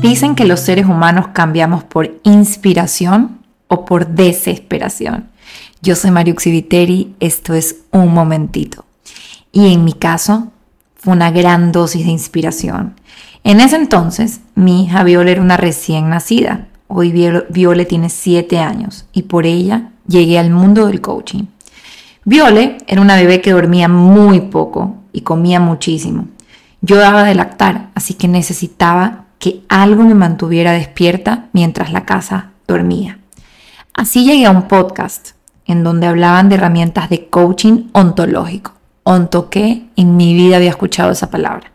Dicen que los seres humanos cambiamos por inspiración o por desesperación. Yo soy Mariuxi Viteri, esto es Un Momentito. Y en mi caso, fue una gran dosis de inspiración. En ese entonces, mi hija Viole era una recién nacida. Hoy Viole tiene 7 años y por ella llegué al mundo del coaching. Viole era una bebé que dormía muy poco y comía muchísimo. Yo daba de lactar, así que necesitaba que algo me mantuviera despierta mientras la casa dormía. Así llegué a un podcast en donde hablaban de herramientas de coaching ontológico. Ontoqué, en mi vida había escuchado esa palabra.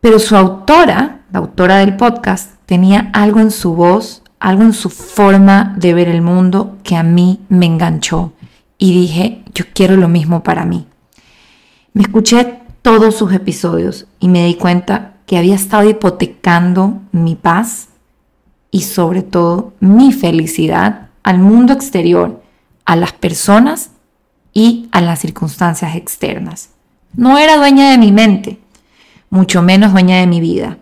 Pero su autora, la autora del podcast, tenía algo en su voz, algo en su forma de ver el mundo que a mí me enganchó y dije, yo quiero lo mismo para mí. Me escuché todos sus episodios y me di cuenta que había estado hipotecando mi paz y sobre todo mi felicidad al mundo exterior, a las personas y a las circunstancias externas. No era dueña de mi mente, mucho menos dueña de mi vida.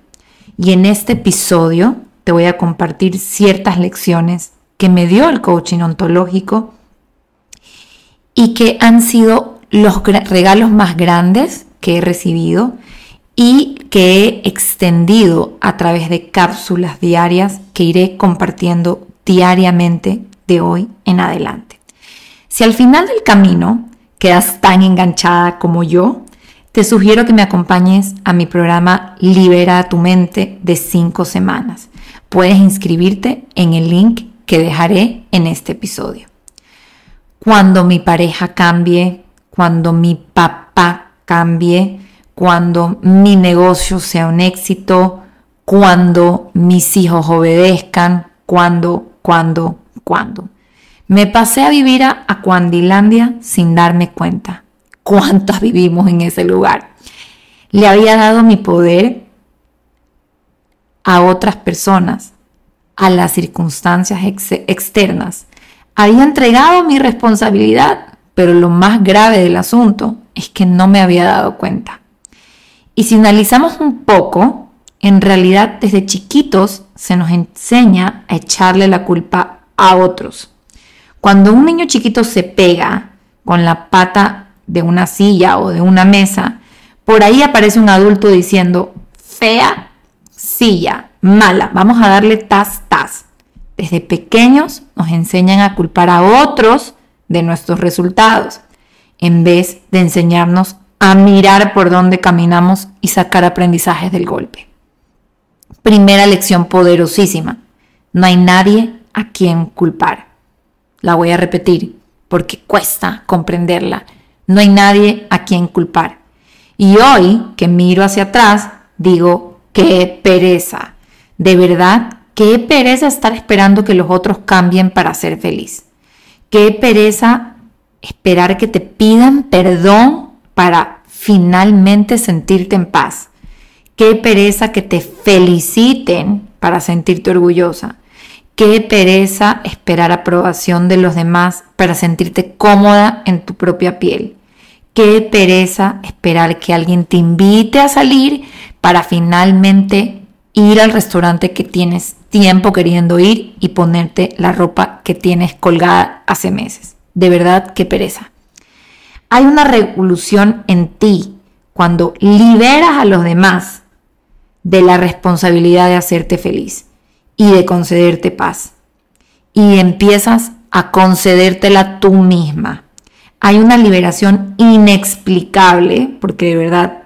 Y en este episodio te voy a compartir ciertas lecciones que me dio el coaching ontológico y que han sido los regalos más grandes que he recibido y que he extendido a través de cápsulas diarias que iré compartiendo diariamente de hoy en adelante. Si al final del camino quedas tan enganchada como yo, te sugiero que me acompañes a mi programa Libera tu mente de 5 semanas. Puedes inscribirte en el link que dejaré en este episodio cuando mi pareja cambie, cuando mi papá cambie, cuando mi negocio sea un éxito, cuando mis hijos obedezcan, cuando, cuando, cuando. Me pasé a vivir a Acuandilandia sin darme cuenta. ¿Cuántas vivimos en ese lugar? Le había dado mi poder a otras personas, a las circunstancias externas había entregado mi responsabilidad, pero lo más grave del asunto es que no me había dado cuenta. Y si analizamos un poco, en realidad desde chiquitos se nos enseña a echarle la culpa a otros. Cuando un niño chiquito se pega con la pata de una silla o de una mesa, por ahí aparece un adulto diciendo, fea silla, mala, vamos a darle tas, tas. Desde pequeños nos enseñan a culpar a otros de nuestros resultados, en vez de enseñarnos a mirar por dónde caminamos y sacar aprendizajes del golpe. Primera lección poderosísima. No hay nadie a quien culpar. La voy a repetir porque cuesta comprenderla. No hay nadie a quien culpar. Y hoy que miro hacia atrás, digo, qué pereza. De verdad Qué pereza estar esperando que los otros cambien para ser feliz. Qué pereza esperar que te pidan perdón para finalmente sentirte en paz. Qué pereza que te feliciten para sentirte orgullosa. Qué pereza esperar aprobación de los demás para sentirte cómoda en tu propia piel. Qué pereza esperar que alguien te invite a salir para finalmente ir al restaurante que tienes tiempo queriendo ir y ponerte la ropa que tienes colgada hace meses. De verdad, qué pereza. Hay una revolución en ti cuando liberas a los demás de la responsabilidad de hacerte feliz y de concederte paz. Y empiezas a concedértela tú misma. Hay una liberación inexplicable, porque de verdad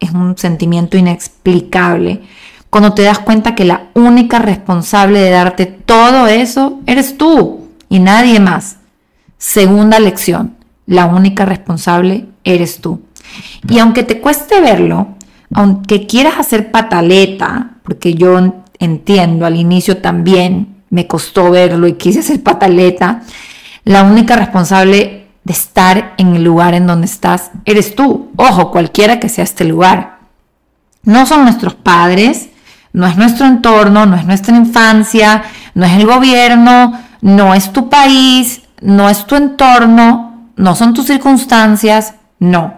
es un sentimiento inexplicable, cuando te das cuenta que la única responsable de darte todo eso eres tú y nadie más. Segunda lección, la única responsable eres tú. Y aunque te cueste verlo, aunque quieras hacer pataleta, porque yo entiendo, al inicio también me costó verlo y quise hacer pataleta, la única responsable de estar en el lugar en donde estás eres tú. Ojo, cualquiera que sea este lugar. No son nuestros padres, no es nuestro entorno, no es nuestra infancia, no es el gobierno, no es tu país, no es tu entorno, no son tus circunstancias, no.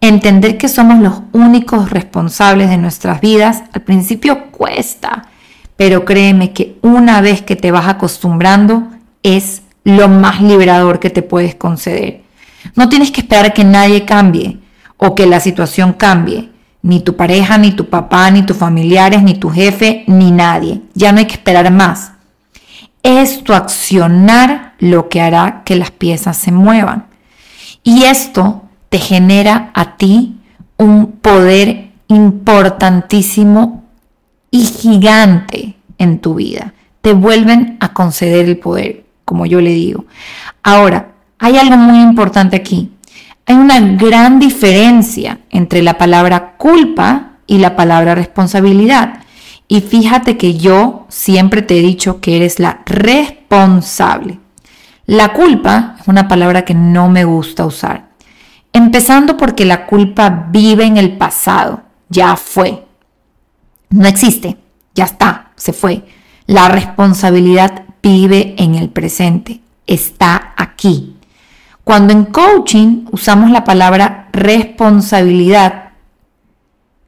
Entender que somos los únicos responsables de nuestras vidas al principio cuesta, pero créeme que una vez que te vas acostumbrando es lo más liberador que te puedes conceder. No tienes que esperar que nadie cambie o que la situación cambie, ni tu pareja, ni tu papá, ni tus familiares, ni tu jefe, ni nadie. Ya no hay que esperar más. Es tu accionar lo que hará que las piezas se muevan. Y esto te genera a ti un poder importantísimo y gigante en tu vida. Te vuelven a conceder el poder, como yo le digo. Ahora, hay algo muy importante aquí. Hay una gran diferencia entre la palabra culpa y la palabra responsabilidad. Y fíjate que yo siempre te he dicho que eres la responsable. La culpa es una palabra que no me gusta usar. Empezando porque la culpa vive en el pasado, ya fue. No existe, ya está, se fue. La responsabilidad vive en el presente, está aquí. Cuando en coaching usamos la palabra responsabilidad,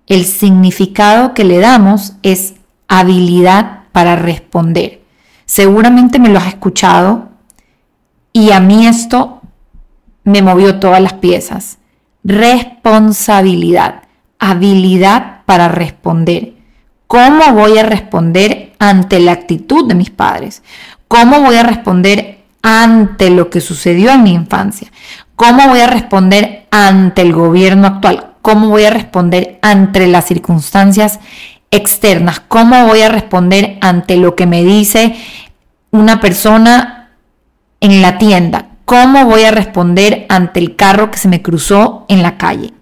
el significado que le damos es habilidad para responder. Seguramente me lo has escuchado y a mí esto me movió todas las piezas. Responsabilidad, habilidad para responder. ¿Cómo voy a responder ante la actitud de mis padres? ¿Cómo voy a responder ante lo que sucedió en mi infancia? ¿Cómo voy a responder ante el gobierno actual? ¿Cómo voy a responder ante las circunstancias externas? ¿Cómo voy a responder ante lo que me dice una persona en la tienda? ¿Cómo voy a responder ante el carro que se me cruzó en la calle?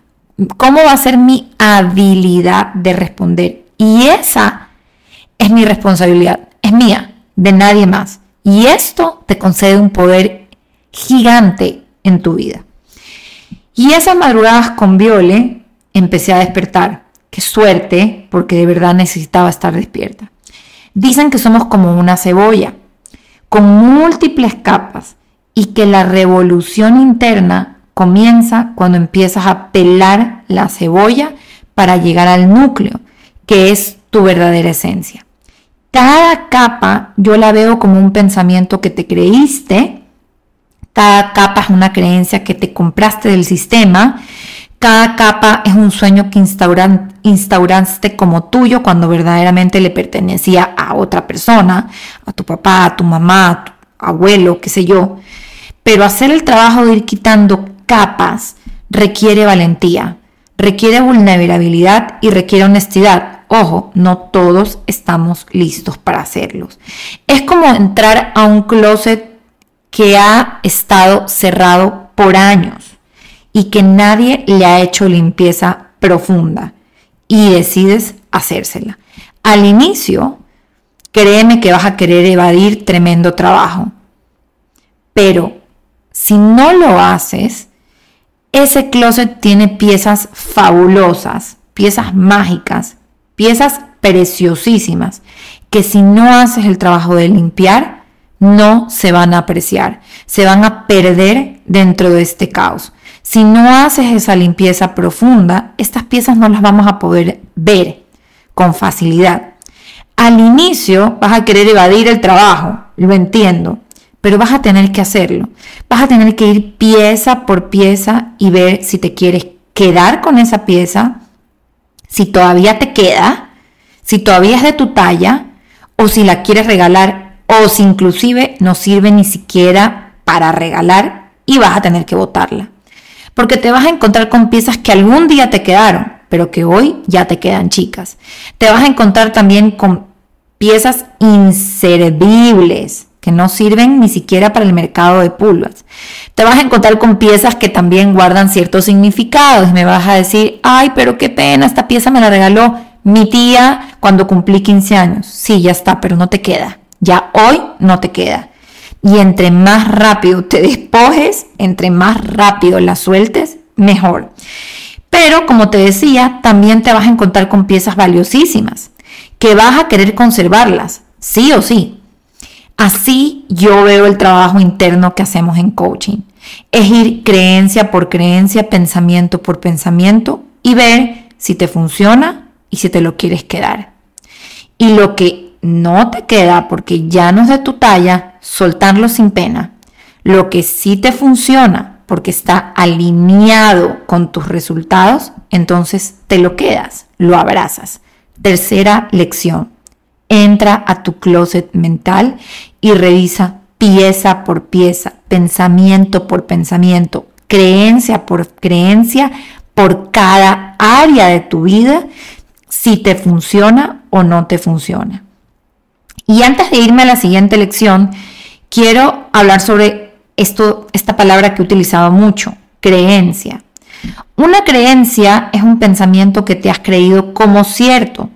¿Cómo va a ser mi habilidad de responder? Y esa es mi responsabilidad, es mía, de nadie más. Y esto te concede un poder gigante en tu vida. Y esas madrugadas con Viole empecé a despertar. Qué suerte, porque de verdad necesitaba estar despierta. Dicen que somos como una cebolla, con múltiples capas, y que la revolución interna comienza cuando empiezas a pelar la cebolla para llegar al núcleo, que es tu verdadera esencia. Cada capa yo la veo como un pensamiento que te creíste, cada capa es una creencia que te compraste del sistema, cada capa es un sueño que instauraste como tuyo cuando verdaderamente le pertenecía a otra persona, a tu papá, a tu mamá, a tu abuelo, qué sé yo. Pero hacer el trabajo de ir quitando capas requiere valentía, requiere vulnerabilidad y requiere honestidad. Ojo, no todos estamos listos para hacerlos. Es como entrar a un closet que ha estado cerrado por años y que nadie le ha hecho limpieza profunda y decides hacérsela. Al inicio, créeme que vas a querer evadir tremendo trabajo, pero si no lo haces, ese closet tiene piezas fabulosas, piezas mágicas piezas preciosísimas que si no haces el trabajo de limpiar, no se van a apreciar, se van a perder dentro de este caos. Si no haces esa limpieza profunda, estas piezas no las vamos a poder ver con facilidad. Al inicio vas a querer evadir el trabajo, lo entiendo, pero vas a tener que hacerlo. Vas a tener que ir pieza por pieza y ver si te quieres quedar con esa pieza si todavía te queda, si todavía es de tu talla, o si la quieres regalar, o si inclusive no sirve ni siquiera para regalar y vas a tener que botarla. Porque te vas a encontrar con piezas que algún día te quedaron, pero que hoy ya te quedan chicas. Te vas a encontrar también con piezas inservibles que no sirven ni siquiera para el mercado de pulgas. Te vas a encontrar con piezas que también guardan ciertos significados. Me vas a decir, ay, pero qué pena, esta pieza me la regaló mi tía cuando cumplí 15 años. Sí, ya está, pero no te queda. Ya hoy no te queda. Y entre más rápido te despojes, entre más rápido la sueltes, mejor. Pero como te decía, también te vas a encontrar con piezas valiosísimas, que vas a querer conservarlas, sí o sí, Así yo veo el trabajo interno que hacemos en coaching. Es ir creencia por creencia, pensamiento por pensamiento y ver si te funciona y si te lo quieres quedar. Y lo que no te queda porque ya no es de tu talla, soltarlo sin pena. Lo que sí te funciona porque está alineado con tus resultados, entonces te lo quedas, lo abrazas. Tercera lección, entra a tu closet mental y revisa pieza por pieza, pensamiento por pensamiento, creencia por creencia, por cada área de tu vida, si te funciona o no te funciona. Y antes de irme a la siguiente lección, quiero hablar sobre esto, esta palabra que he utilizado mucho, creencia. Una creencia es un pensamiento que te has creído como cierto,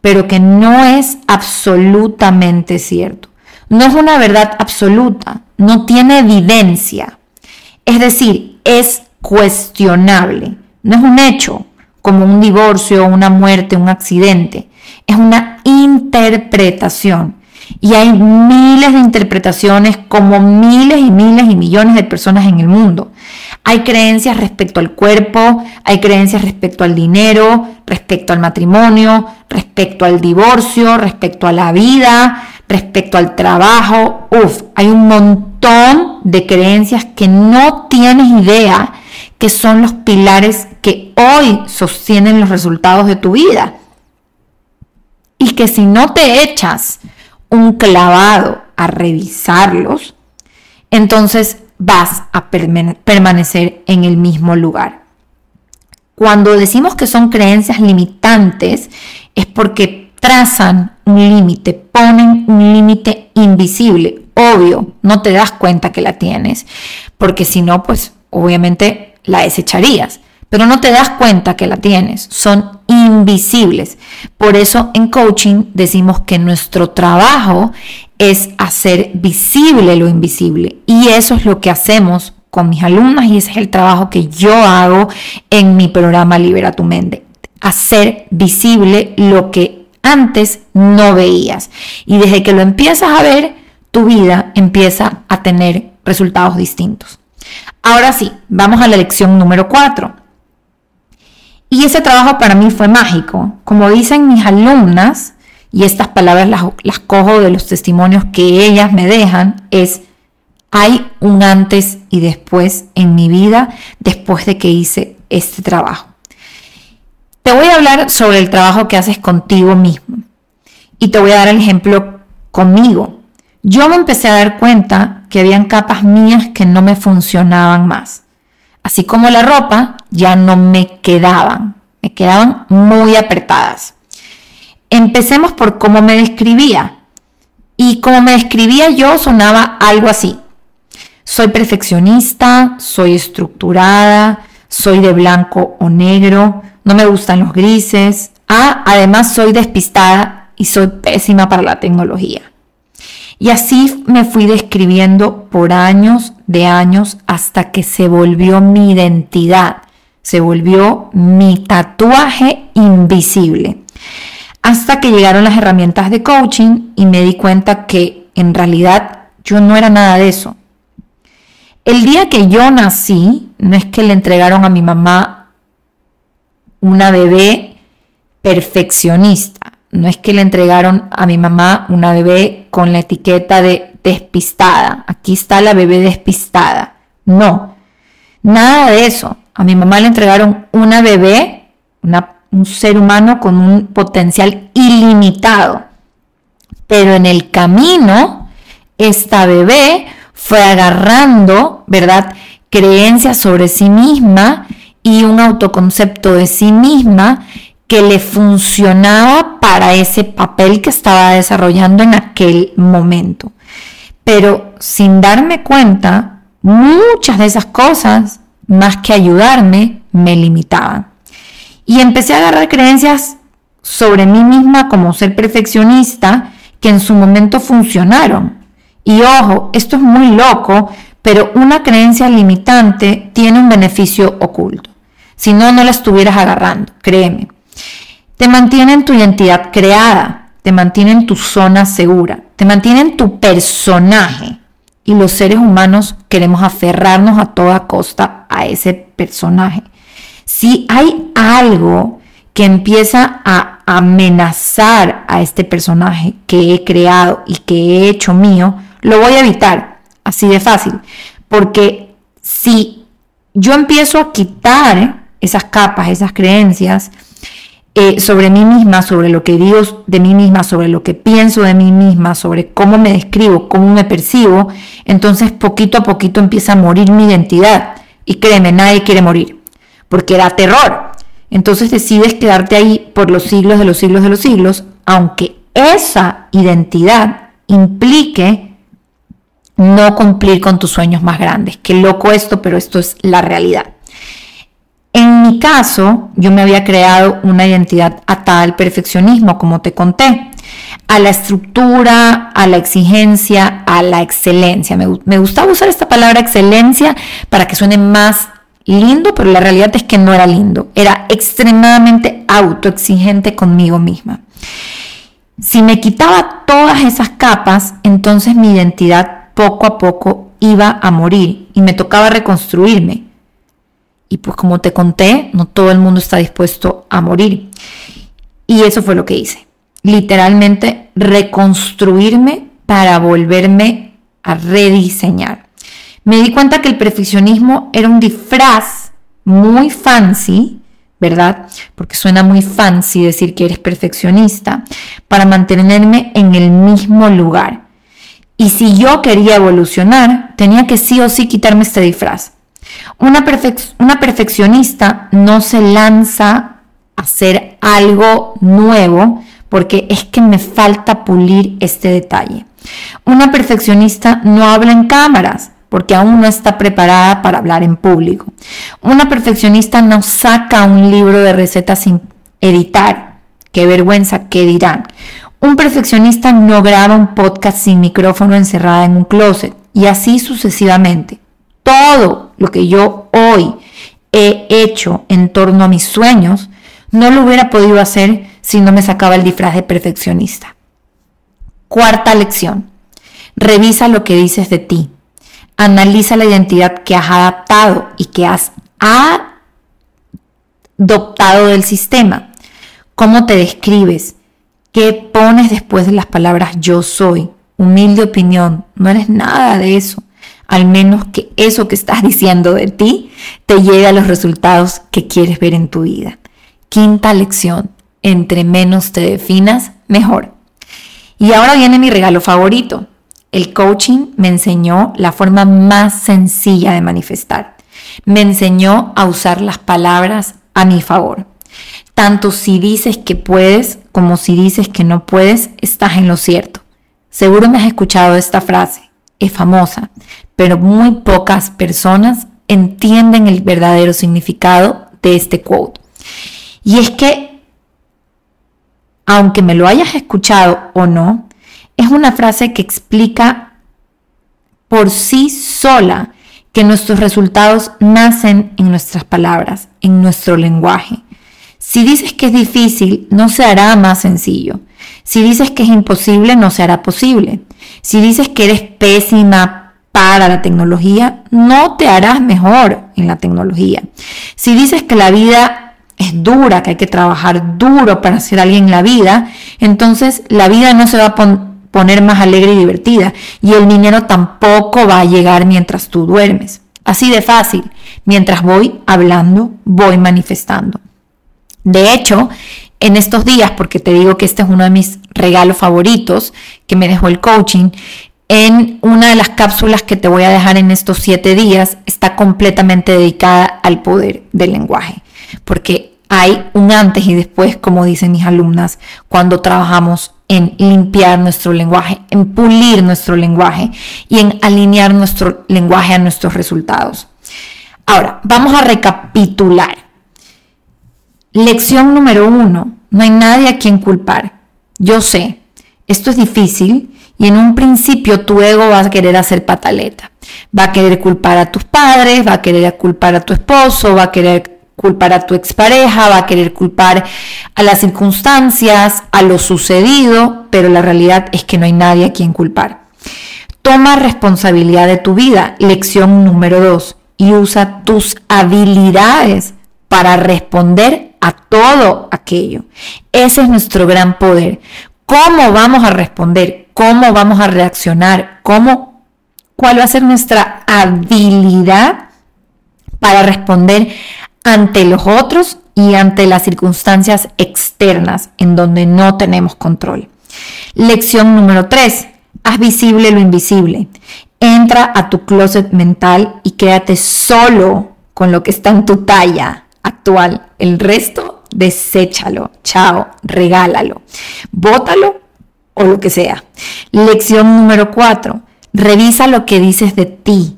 pero que no es absolutamente cierto. No es una verdad absoluta, no tiene evidencia. Es decir, es cuestionable. No es un hecho como un divorcio, una muerte, un accidente. Es una interpretación. Y hay miles de interpretaciones como miles y miles y millones de personas en el mundo. Hay creencias respecto al cuerpo, hay creencias respecto al dinero, respecto al matrimonio, respecto al divorcio, respecto a la vida, respecto al trabajo. Uf, hay un montón de creencias que no tienes idea que son los pilares que hoy sostienen los resultados de tu vida. Y que si no te echas un clavado a revisarlos, entonces vas a permanecer en el mismo lugar. Cuando decimos que son creencias limitantes, es porque trazan un límite, ponen un límite invisible. Obvio, no te das cuenta que la tienes, porque si no, pues obviamente la desecharías pero no te das cuenta que la tienes, son invisibles. Por eso en coaching decimos que nuestro trabajo es hacer visible lo invisible. Y eso es lo que hacemos con mis alumnas y ese es el trabajo que yo hago en mi programa Libera tu mente, hacer visible lo que antes no veías. Y desde que lo empiezas a ver, tu vida empieza a tener resultados distintos. Ahora sí, vamos a la lección número 4 y ese trabajo para mí fue mágico. Como dicen mis alumnas, y estas palabras las, cojo de los testimonios que ellas me dejan, es, hay un antes y después en mi vida después de que hice este trabajo. Te voy a hablar sobre el trabajo que haces contigo mismo. Y te voy a dar el ejemplo conmigo. Yo me empecé a dar cuenta que habían capas mías que no me funcionaban más así como la ropa, ya no me quedaban, me quedaban muy apretadas. Empecemos por cómo me describía. Y como me describía yo sonaba algo así. Soy perfeccionista, soy estructurada, soy de blanco o negro, no me gustan los grises. Ah, además soy despistada y soy pésima para la tecnología. Y así me fui describiendo por años de años hasta que se volvió mi identidad, se volvió mi tatuaje invisible. Hasta que llegaron las herramientas de coaching y me di cuenta que en realidad yo no era nada de eso. El día que yo nací, no es que le entregaron a mi mamá una bebé perfeccionista, no es que le entregaron a mi mamá una bebé con la etiqueta de despistada. Aquí está la bebé despistada. No, nada de eso. A mi mamá le entregaron una bebé, un ser humano con un potencial ilimitado. Pero en el camino, esta bebé fue agarrando, ¿verdad? Creencias sobre sí misma y un autoconcepto de sí misma que le funcionaba para ese papel que estaba desarrollando en aquel momento pero sin darme cuenta, muchas de esas cosas, más que ayudarme, me limitaban. Y empecé a agarrar creencias sobre mí misma como ser perfeccionista que en su momento funcionaron. Y ojo, esto es muy loco, pero una creencia limitante tiene un beneficio oculto. Si no, no la estuvieras agarrando, créeme. Te mantiene en tu identidad creada, te mantiene en tu zona segura, te mantiene en tu personaje. y los seres humanos queremos aferrarnos a toda costa a ese personaje. Si hay algo que empieza a amenazar a este personaje que he creado y que he hecho mío, lo voy a evitar, así de fácil, porque si yo empiezo a quitar esas capas, esas creencias, eh, sobre mí misma, sobre lo que digo de mí misma, sobre lo que pienso de mí misma, sobre cómo me describo, cómo me percibo, entonces poquito a poquito empieza a morir mi identidad. Y créeme, nadie quiere morir, porque da terror. Entonces decides quedarte ahí por los siglos de los siglos de los siglos, aunque esa identidad implique no cumplir con tus sueños más grandes. Qué loco esto, pero esto es la realidad. En mi caso, yo me había creado una identidad atada al perfeccionismo, como te conté, a la estructura, a la exigencia, a la excelencia. Me, gustaba usar esta palabra excelencia para que suene más lindo, pero la realidad es que no era lindo. Era extremadamente autoexigente conmigo misma. Si me quitaba todas esas capas, entonces mi identidad poco a poco iba a morir y me tocaba reconstruirme. Y pues como te conté, no todo el mundo está dispuesto a morir. Y eso fue lo que hice. Literalmente reconstruirme para volverme a rediseñar. Me di cuenta que el perfeccionismo era un disfraz muy fancy, ¿verdad? Porque suena muy fancy decir que eres perfeccionista, para mantenerme en el mismo lugar. Y si yo quería evolucionar, tenía que sí o sí quitarme este disfraz. Una, una perfeccionista no se lanza a hacer algo nuevo porque es que me falta pulir este detalle. Una perfeccionista no habla en cámaras porque aún no está preparada para hablar en público. Una perfeccionista no saca un libro de recetas sin editar. Qué vergüenza, ¿qué dirán? Un perfeccionista no graba un podcast sin micrófono encerrada en un closet y así sucesivamente todo lo que yo hoy he hecho en torno a mis sueños, no lo hubiera podido hacer si no me sacaba el disfraz de perfeccionista. Cuarta lección. Revisa lo que dices de ti. Analiza la identidad que has adaptado y que has adoptado del sistema. ¿Cómo te describes? ¿Qué pones después de las palabras yo soy? Humilde opinión. No eres nada de eso al menos que eso que estás diciendo de ti te lleve a los resultados que quieres ver en tu vida. Quinta lección, entre menos te definas, mejor. Y ahora viene mi regalo favorito. El coaching me enseñó la forma más sencilla de manifestar. Me enseñó a usar las palabras a mi favor. Tanto si dices que puedes como si dices que no puedes, estás en lo cierto. Seguro me has escuchado esta frase. Es famosa, pero muy pocas personas entienden el verdadero significado de este quote. Y es que, aunque me lo hayas escuchado o no, es una frase que explica por sí sola que nuestros resultados nacen en nuestras palabras, en nuestro lenguaje. Si dices que es difícil, no se hará más sencillo. Si dices que es imposible, no se hará posible. Si dices que eres pésima, para la tecnología, no te harás mejor en la tecnología. Si dices que la vida es dura, que hay que trabajar duro para ser alguien en la vida, entonces la vida no se va a poner más alegre y divertida y el dinero tampoco va a llegar mientras tú duermes. Así de fácil, mientras voy hablando, voy manifestando. De hecho, en estos días, porque te digo que este es uno de mis regalos favoritos que me dejó el coaching, en una de las cápsulas que te voy a dejar en estos siete días está completamente dedicada al poder del lenguaje, porque hay un antes y después, como dicen mis alumnas, cuando trabajamos en limpiar nuestro lenguaje, en pulir nuestro lenguaje y en alinear nuestro lenguaje a nuestros resultados. Ahora, vamos a recapitular. Lección número uno, no hay nadie a quien culpar. Yo sé, esto es difícil y en un principio tu ego va a querer hacer pataleta. Va a querer culpar a tus padres, va a querer culpar a tu esposo, va a querer culpar a tu expareja, va a querer culpar a las circunstancias, a lo sucedido, pero la realidad es que no hay nadie a quien culpar. Toma responsabilidad de tu vida. Lección número dos. Y usa tus habilidades para responder a todo aquello. Ese es nuestro gran poder. ¿Cómo vamos a responder? ¿Cómo vamos a reaccionar? ¿Cómo? ¿Cuál va a ser nuestra habilidad para responder ante los otros y ante las circunstancias externas en donde no tenemos control? Lección número 3. Haz visible lo invisible. Entra a tu closet mental y quédate solo con lo que está en tu talla actual. El resto, deséchalo. Chao, regálalo. Bótalo o lo que sea. Lección número 4. Revisa lo que dices de ti.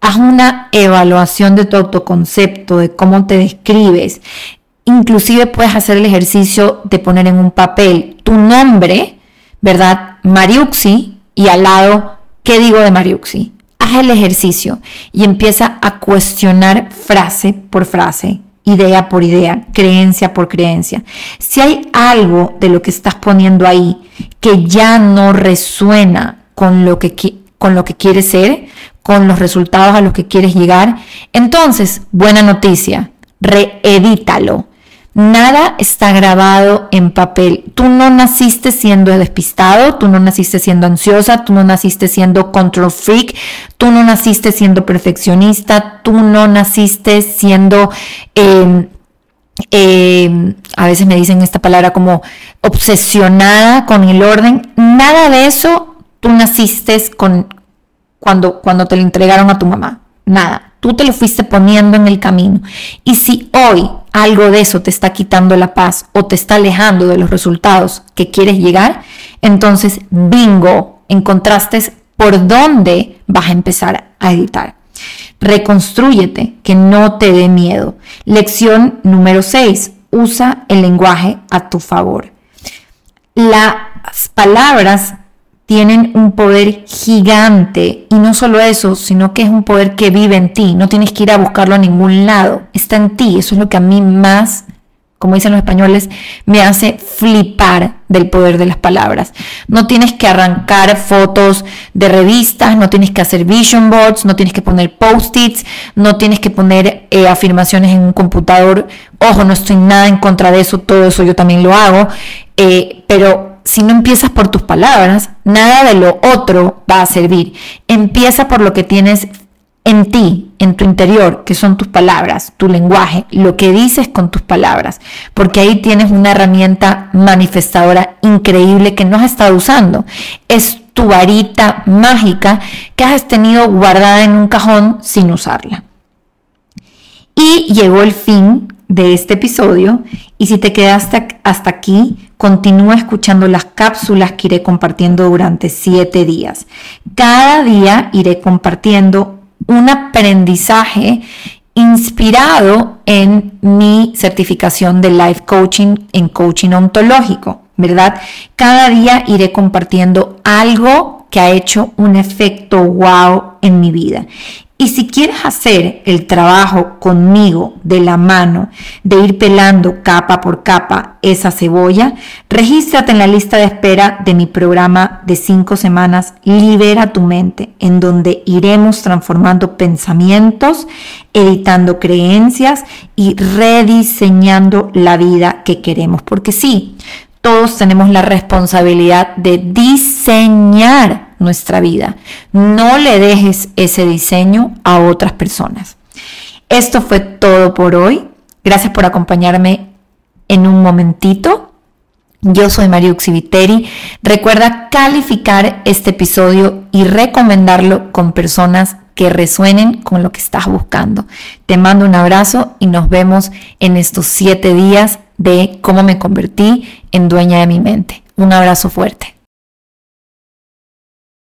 Haz una evaluación de tu autoconcepto, de cómo te describes. Inclusive puedes hacer el ejercicio de poner en un papel tu nombre, ¿verdad? Mariuxi, y al lado, ¿qué digo de Mariuxi? Haz el ejercicio y empieza a cuestionar frase por frase, idea por idea, creencia por creencia. Si hay algo de lo que estás poniendo ahí que ya no resuena con lo que, con lo que quieres ser, con los resultados a los que quieres llegar, entonces, buena noticia, reedítalo Nada está grabado en papel. Tú no naciste siendo despistado, tú no naciste siendo ansiosa, tú no naciste siendo control freak, tú no naciste siendo perfeccionista, tú no naciste siendo... Em, em, a veces me dicen esta palabra como obsesionada con el orden. Nada de eso tú naciste con, cuando, cuando te lo entregaron a tu mamá. Nada. Tú te lo fuiste poniendo en el camino. Y si hoy algo de eso te está quitando la paz o te está alejando de los resultados que quieres llegar, entonces bingo, encontraste por dónde vas a empezar a editar. Reconstrúyete, que no te dé miedo. Lección número 6. Usa el lenguaje a tu favor. Las palabras tienen un poder gigante. Y no solo eso, sino que es un poder que vive en ti, no tienes que ir a buscarlo a ningún lado, está en ti, eso es lo que a mí más, como dicen los españoles, me hace flipar del poder de las palabras. No tienes que arrancar fotos de revistas, no tienes que hacer vision boards, no tienes que poner post-its, no tienes que poner eh, afirmaciones en un computador. Ojo, no estoy nada en contra de eso, todo eso yo también lo hago, eh, pero si no empiezas por tus palabras, nada de lo otro va a servir. Empieza por lo que tienes en ti, en tu interior, que son tus palabras, tu lenguaje, lo que dices con tus palabras, porque ahí tienes una herramienta manifestadora increíble que no has estado usando. Es tu varita mágica que has tenido guardada en un cajón sin usarla. Y llegó el fin de este episodio y si te quedaste hasta aquí, Continúa escuchando las cápsulas que iré compartiendo durante siete días. Cada día iré compartiendo un aprendizaje inspirado en mi certificación de life coaching en coaching ontológico, ¿verdad? Cada día iré compartiendo algo que ha hecho un efecto wow en mi vida. Y si quieres hacer el trabajo conmigo de la mano, de ir pelando capa por capa esa cebolla, regístrate en la lista de espera de mi programa de cinco semanas Libera tu mente, en donde iremos transformando pensamientos, editando creencias y rediseñando la vida que queremos. Porque sí, todos tenemos la responsabilidad de diseñar nuestra vida. No le dejes ese diseño a otras personas. Esto fue todo por hoy. Gracias por acompañarme en un momentito. Yo soy Mario Viteri. Recuerda calificar este episodio y recomendarlo con personas que resuenen con lo que estás buscando. Te mando un abrazo y nos vemos en estos siete días de cómo me convertí en dueña de mi mente. Un abrazo fuerte.